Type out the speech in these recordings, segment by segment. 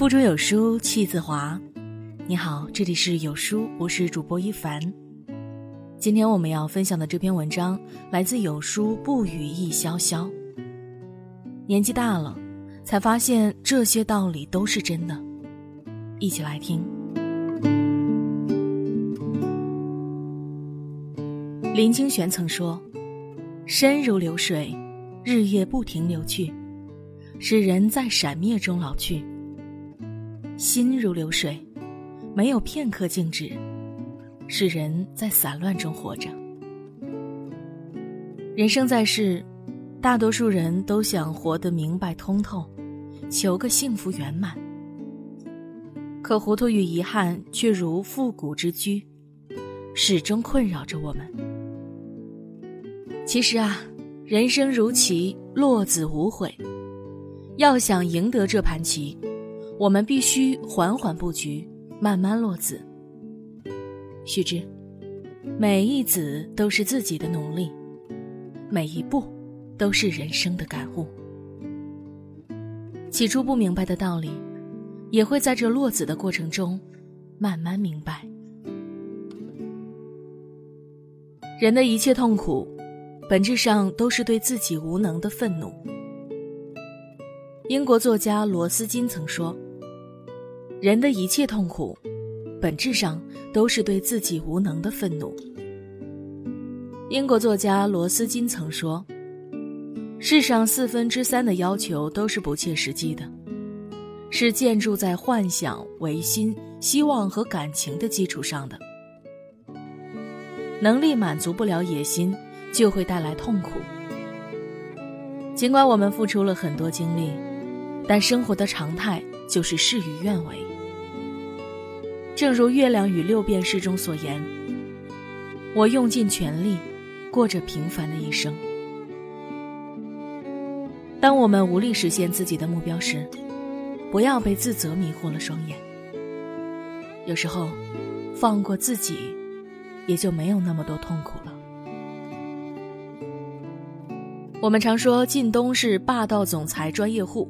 腹中有书气自华。你好，这里是有书，我是主播一凡。今天我们要分享的这篇文章来自有书不语意潇潇。年纪大了，才发现这些道理都是真的。一起来听。林清玄曾说：“身如流水，日夜不停流去，使人在闪灭中老去；心如流水，没有片刻静止，使人在散乱中活着。”人生在世，大多数人都想活得明白通透，求个幸福圆满。可糊涂与遗憾却如复古之居，始终困扰着我们。其实啊，人生如棋，落子无悔。要想赢得这盘棋，我们必须缓缓布局，慢慢落子。须知，每一子都是自己的努力，每一步都是人生的感悟。起初不明白的道理。也会在这落子的过程中，慢慢明白。人的一切痛苦，本质上都是对自己无能的愤怒。英国作家罗斯金曾说：“人的一切痛苦，本质上都是对自己无能的愤怒。”英国作家罗斯金曾说：“世上四分之三的要求都是不切实际的。”是建筑在幻想、唯心、希望和感情的基础上的。能力满足不了野心，就会带来痛苦。尽管我们付出了很多精力，但生活的常态就是事与愿违。正如《月亮与六便士》中所言：“我用尽全力，过着平凡的一生。”当我们无力实现自己的目标时，不要被自责迷惑了双眼。有时候，放过自己，也就没有那么多痛苦了。我们常说靳东是霸道总裁专业户，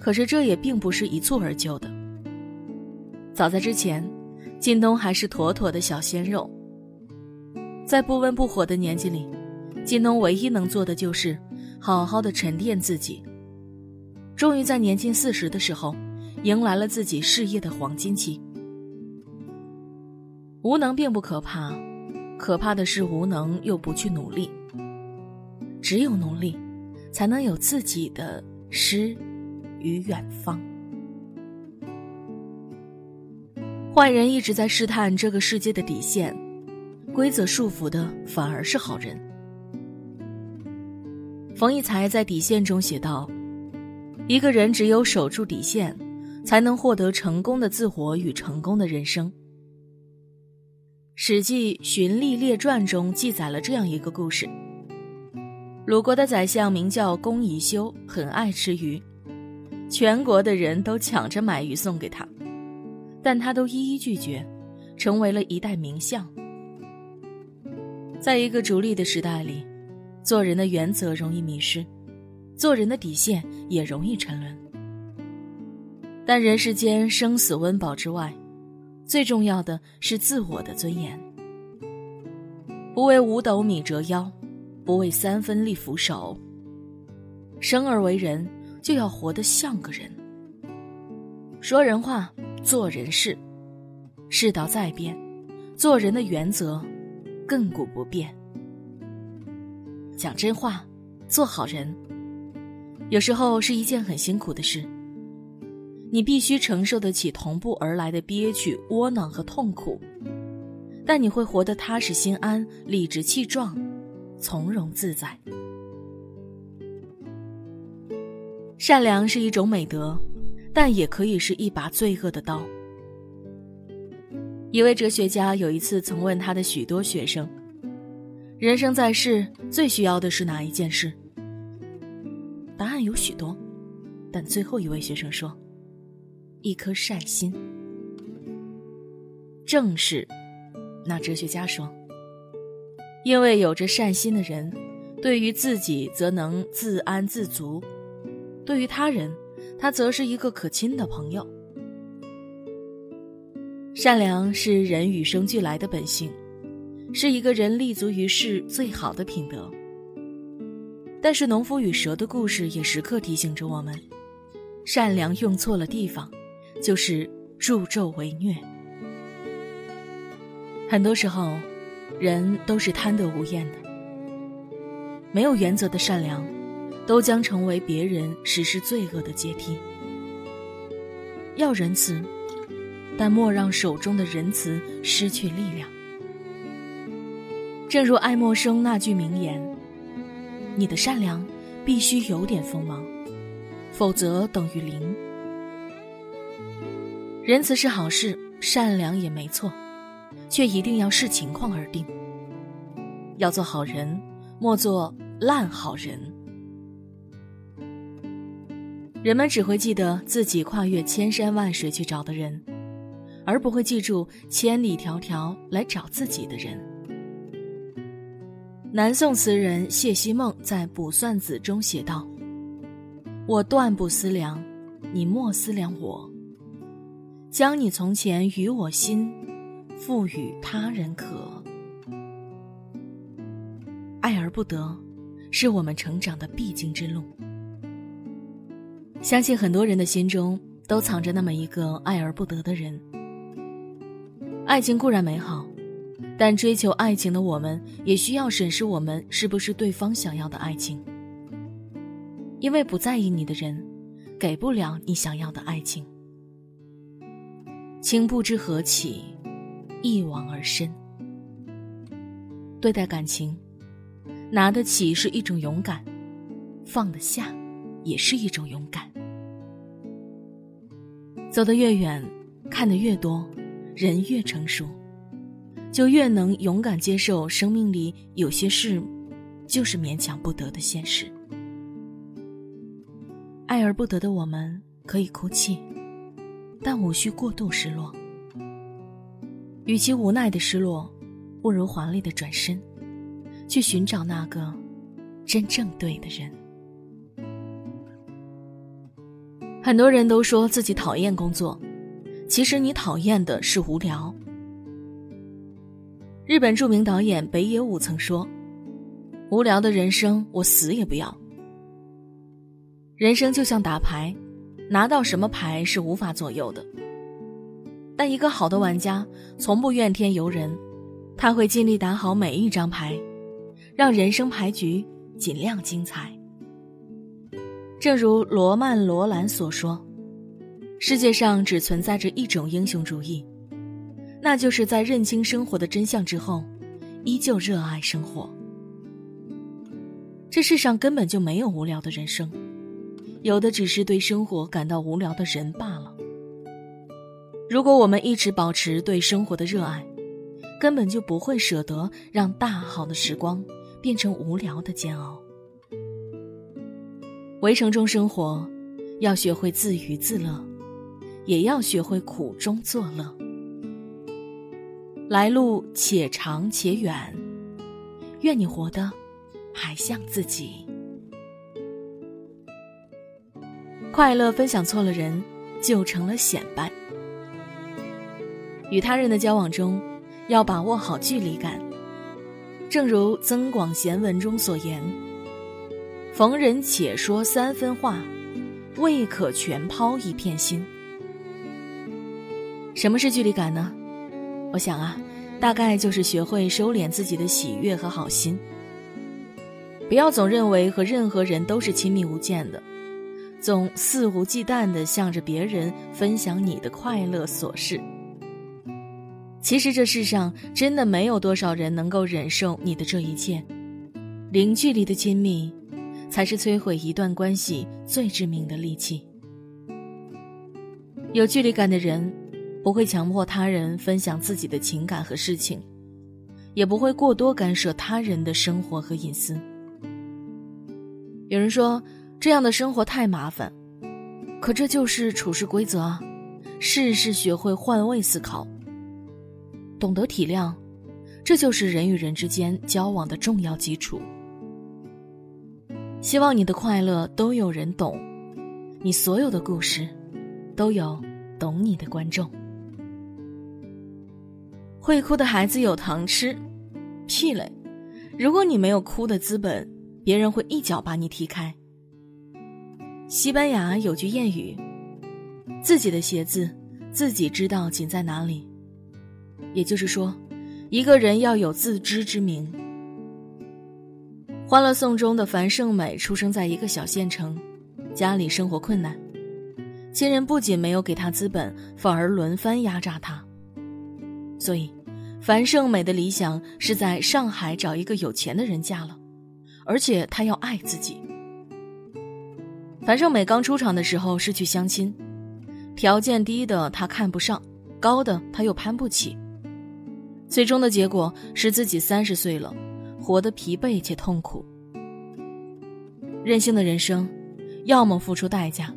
可是这也并不是一蹴而就的。早在之前，靳东还是妥妥的小鲜肉。在不温不火的年纪里，靳东唯一能做的就是好好的沉淀自己。终于在年近四十的时候，迎来了自己事业的黄金期。无能并不可怕，可怕的是无能又不去努力。只有努力，才能有自己的诗与远方。坏人一直在试探这个世界的底线，规则束缚的反而是好人。冯骥才在《底线》中写道。一个人只有守住底线，才能获得成功的自我与成功的人生。《史记·荀利列传》中记载了这样一个故事：鲁国的宰相名叫公宜修，很爱吃鱼，全国的人都抢着买鱼送给他，但他都一一拒绝，成为了一代名相。在一个逐利的时代里，做人的原则容易迷失。做人的底线也容易沉沦，但人世间生死温饱之外，最重要的是自我的尊严。不为五斗米折腰，不为三分利俯首。生而为人，就要活得像个人。说人话，做人事。世道在变，做人的原则亘古不变。讲真话，做好人。有时候是一件很辛苦的事，你必须承受得起同步而来的憋屈、窝囊和痛苦，但你会活得踏实心安、理直气壮、从容自在。善良是一种美德，但也可以是一把罪恶的刀。一位哲学家有一次曾问他的许多学生：“人生在世，最需要的是哪一件事？”答案有许多，但最后一位学生说：“一颗善心。”正是，那哲学家说：“因为有着善心的人，对于自己则能自安自足，对于他人他则是一个可亲的朋友。善良是人与生俱来的本性，是一个人立足于世最好的品德。但是，农夫与蛇的故事也时刻提醒着我们：善良用错了地方，就是助纣为虐。很多时候，人都是贪得无厌的，没有原则的善良，都将成为别人实施罪恶的阶梯。要仁慈。但莫让手中的仁慈失去力量。正如爱默生那句名言：“你的善良必须有点锋芒，否则等于零。”仁慈是好事，善良也没错，却一定要视情况而定。要做好人，莫做烂好人。人们只会记得自己跨越千山万水去找的人。而不会记住千里迢迢来找自己的人。南宋词人谢希孟在《卜算子》中写道：“我断不思量，你莫思量我。将你从前与我心，赋予他人可。爱而不得，是我们成长的必经之路。相信很多人的心中都藏着那么一个爱而不得的人。”爱情固然美好，但追求爱情的我们也需要审视我们是不是对方想要的爱情。因为不在意你的人，给不了你想要的爱情。情不知何起，一往而深。对待感情，拿得起是一种勇敢，放得下也是一种勇敢。走得越远，看得越多。人越成熟，就越能勇敢接受生命里有些事，就是勉强不得的现实。爱而不得的我们，可以哭泣，但无需过度失落。与其无奈的失落，不如华丽的转身，去寻找那个真正对的人。很多人都说自己讨厌工作。其实你讨厌的是无聊。日本著名导演北野武曾说：“无聊的人生，我死也不要。”人生就像打牌，拿到什么牌是无法左右的。但一个好的玩家从不怨天尤人，他会尽力打好每一张牌，让人生牌局尽量精彩。正如罗曼·罗兰所说。世界上只存在着一种英雄主义，那就是在认清生活的真相之后，依旧热爱生活。这世上根本就没有无聊的人生，有的只是对生活感到无聊的人罢了。如果我们一直保持对生活的热爱，根本就不会舍得让大好的时光变成无聊的煎熬。围城中生活，要学会自娱自乐。也要学会苦中作乐。来路且长且远，愿你活得还像自己。快乐分享错了人，就成了显摆。与他人的交往中，要把握好距离感。正如《增广贤文》中所言：“逢人且说三分话，未可全抛一片心。”什么是距离感呢？我想啊，大概就是学会收敛自己的喜悦和好心，不要总认为和任何人都是亲密无间的，总肆无忌惮地向着别人分享你的快乐琐事。其实这世上真的没有多少人能够忍受你的这一切，零距离的亲密，才是摧毁一段关系最致命的利器。有距离感的人。不会强迫他人分享自己的情感和事情，也不会过多干涉他人的生活和隐私。有人说这样的生活太麻烦，可这就是处事规则啊！事事学会换位思考，懂得体谅，这就是人与人之间交往的重要基础。希望你的快乐都有人懂，你所有的故事，都有懂你的观众。会哭的孩子有糖吃，屁嘞！如果你没有哭的资本，别人会一脚把你踢开。西班牙有句谚语：“自己的鞋子，自己知道紧在哪里。”也就是说，一个人要有自知之明。《欢乐颂》中的樊胜美出生在一个小县城，家里生活困难，亲人不仅没有给她资本，反而轮番压榨她。所以，樊胜美的理想是在上海找一个有钱的人嫁了，而且她要爱自己。樊胜美刚出场的时候是去相亲，条件低的她看不上，高的她又攀不起。最终的结果是自己三十岁了，活得疲惫且痛苦。任性的人生，要么付出代价，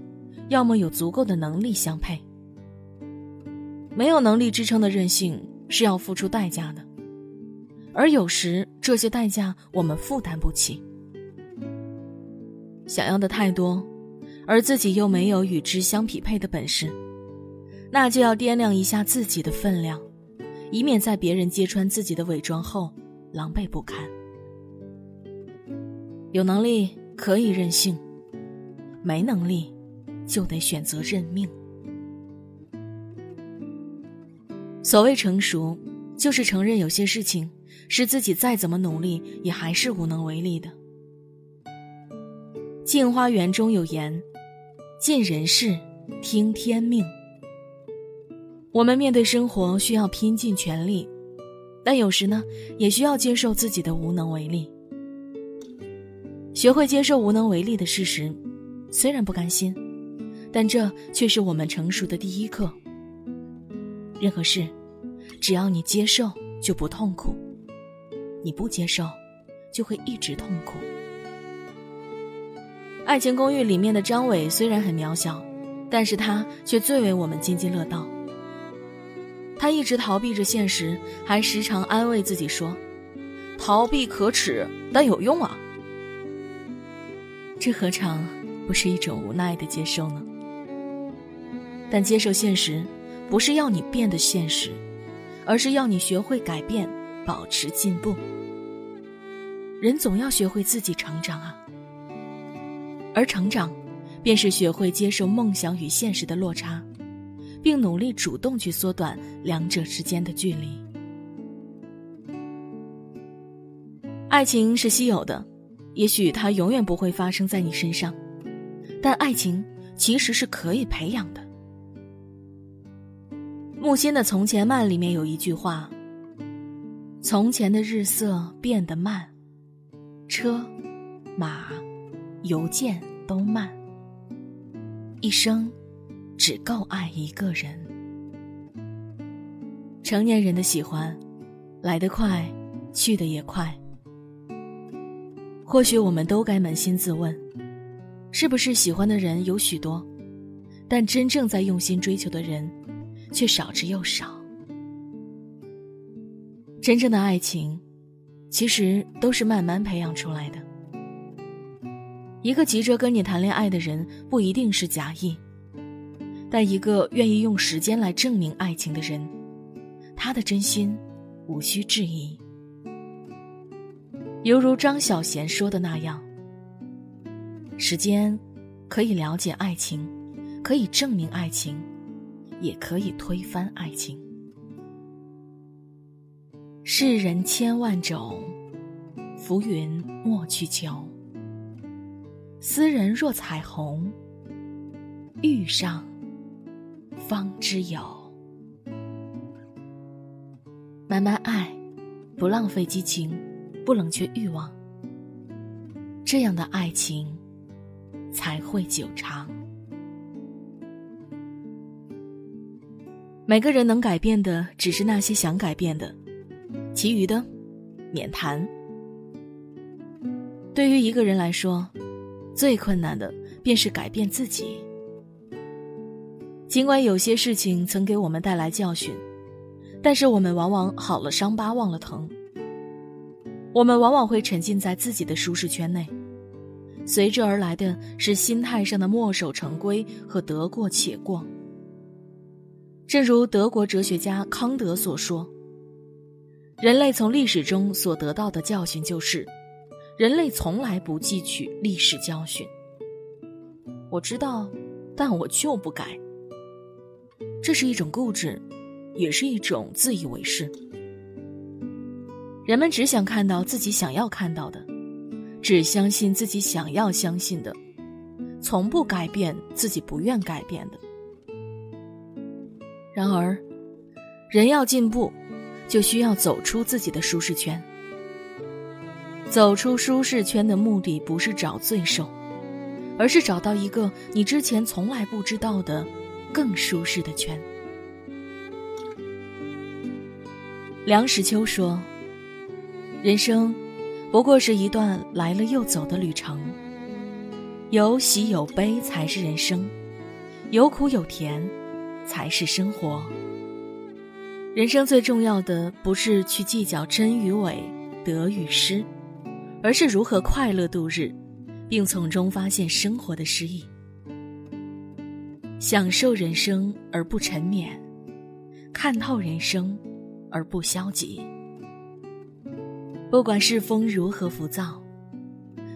要么有足够的能力相配。没有能力支撑的任性。是要付出代价的，而有时这些代价我们负担不起。想要的太多，而自己又没有与之相匹配的本事，那就要掂量一下自己的分量，以免在别人揭穿自己的伪装后狼狈不堪。有能力可以任性，没能力就得选择认命。所谓成熟，就是承认有些事情是自己再怎么努力也还是无能为力的。《镜花缘》中有言：“尽人事，听天命。”我们面对生活需要拼尽全力，但有时呢，也需要接受自己的无能为力。学会接受无能为力的事实，虽然不甘心，但这却是我们成熟的第一课。任何事。只要你接受，就不痛苦；你不接受，就会一直痛苦。《爱情公寓》里面的张伟虽然很渺小，但是他却最为我们津津乐道。他一直逃避着现实，还时常安慰自己说：“逃避可耻，但有用啊。”这何尝不是一种无奈的接受呢？但接受现实，不是要你变得现实。而是要你学会改变，保持进步。人总要学会自己成长啊，而成长，便是学会接受梦想与现实的落差，并努力主动去缩短两者之间的距离。爱情是稀有的，也许它永远不会发生在你身上，但爱情其实是可以培养的。木心的《从前慢》里面有一句话：“从前的日色变得慢，车、马、邮件都慢，一生只够爱一个人。”成年人的喜欢，来得快，去得也快。或许我们都该扪心自问：是不是喜欢的人有许多，但真正在用心追求的人？却少之又少。真正的爱情，其实都是慢慢培养出来的。一个急着跟你谈恋爱的人，不一定是假意；但一个愿意用时间来证明爱情的人，他的真心无需质疑。犹如张小娴说的那样：“时间可以了解爱情，可以证明爱情。”也可以推翻爱情。世人千万种，浮云莫去求。斯人若彩虹，遇上方知有。慢慢爱，不浪费激情，不冷却欲望。这样的爱情才会久长。每个人能改变的只是那些想改变的，其余的免谈。对于一个人来说，最困难的便是改变自己。尽管有些事情曾给我们带来教训，但是我们往往好了伤疤忘了疼。我们往往会沉浸在自己的舒适圈内，随之而来的是心态上的墨守成规和得过且过。正如德国哲学家康德所说：“人类从历史中所得到的教训就是，人类从来不汲取历史教训。”我知道，但我就不改。这是一种固执，也是一种自以为是。人们只想看到自己想要看到的，只相信自己想要相信的，从不改变自己不愿改变的。然而，人要进步，就需要走出自己的舒适圈。走出舒适圈的目的不是找罪受，而是找到一个你之前从来不知道的更舒适的圈。梁实秋说：“人生不过是一段来了又走的旅程，有喜有悲才是人生，有苦有甜。”才是生活。人生最重要的不是去计较真与伪、得与失，而是如何快乐度日，并从中发现生活的诗意。享受人生而不沉湎，看透人生而不消极。不管世风如何浮躁，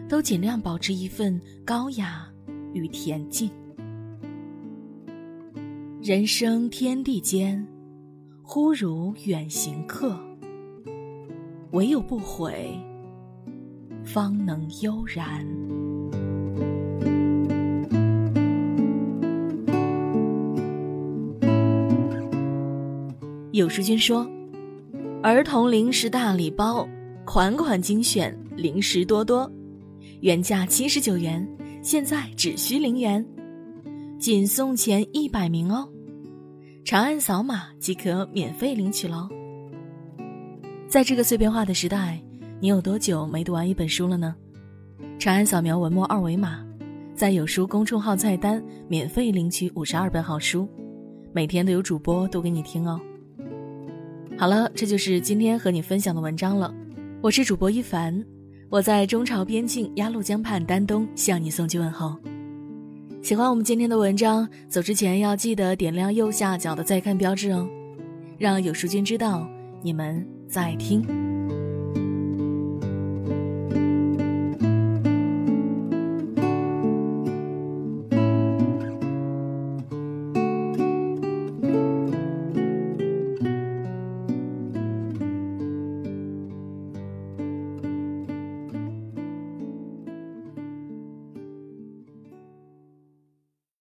都尽量保持一份高雅与恬静。人生天地间，忽如远行客。唯有不悔，方能悠然。有书君说：“儿童零食大礼包，款款精选，零食多多，原价七十九元，现在只需零元。”仅送前一百名哦，长按扫码即可免费领取喽。在这个碎片化的时代，你有多久没读完一本书了呢？长按扫描文末二维码，在有书公众号菜单免费领取五十二本好书，每天都有主播读给你听哦。好了，这就是今天和你分享的文章了。我是主播一凡，我在中朝边境鸭绿江畔丹东向你送去问候。喜欢我们今天的文章，走之前要记得点亮右下角的再看标志哦，让有书君知道你们在听。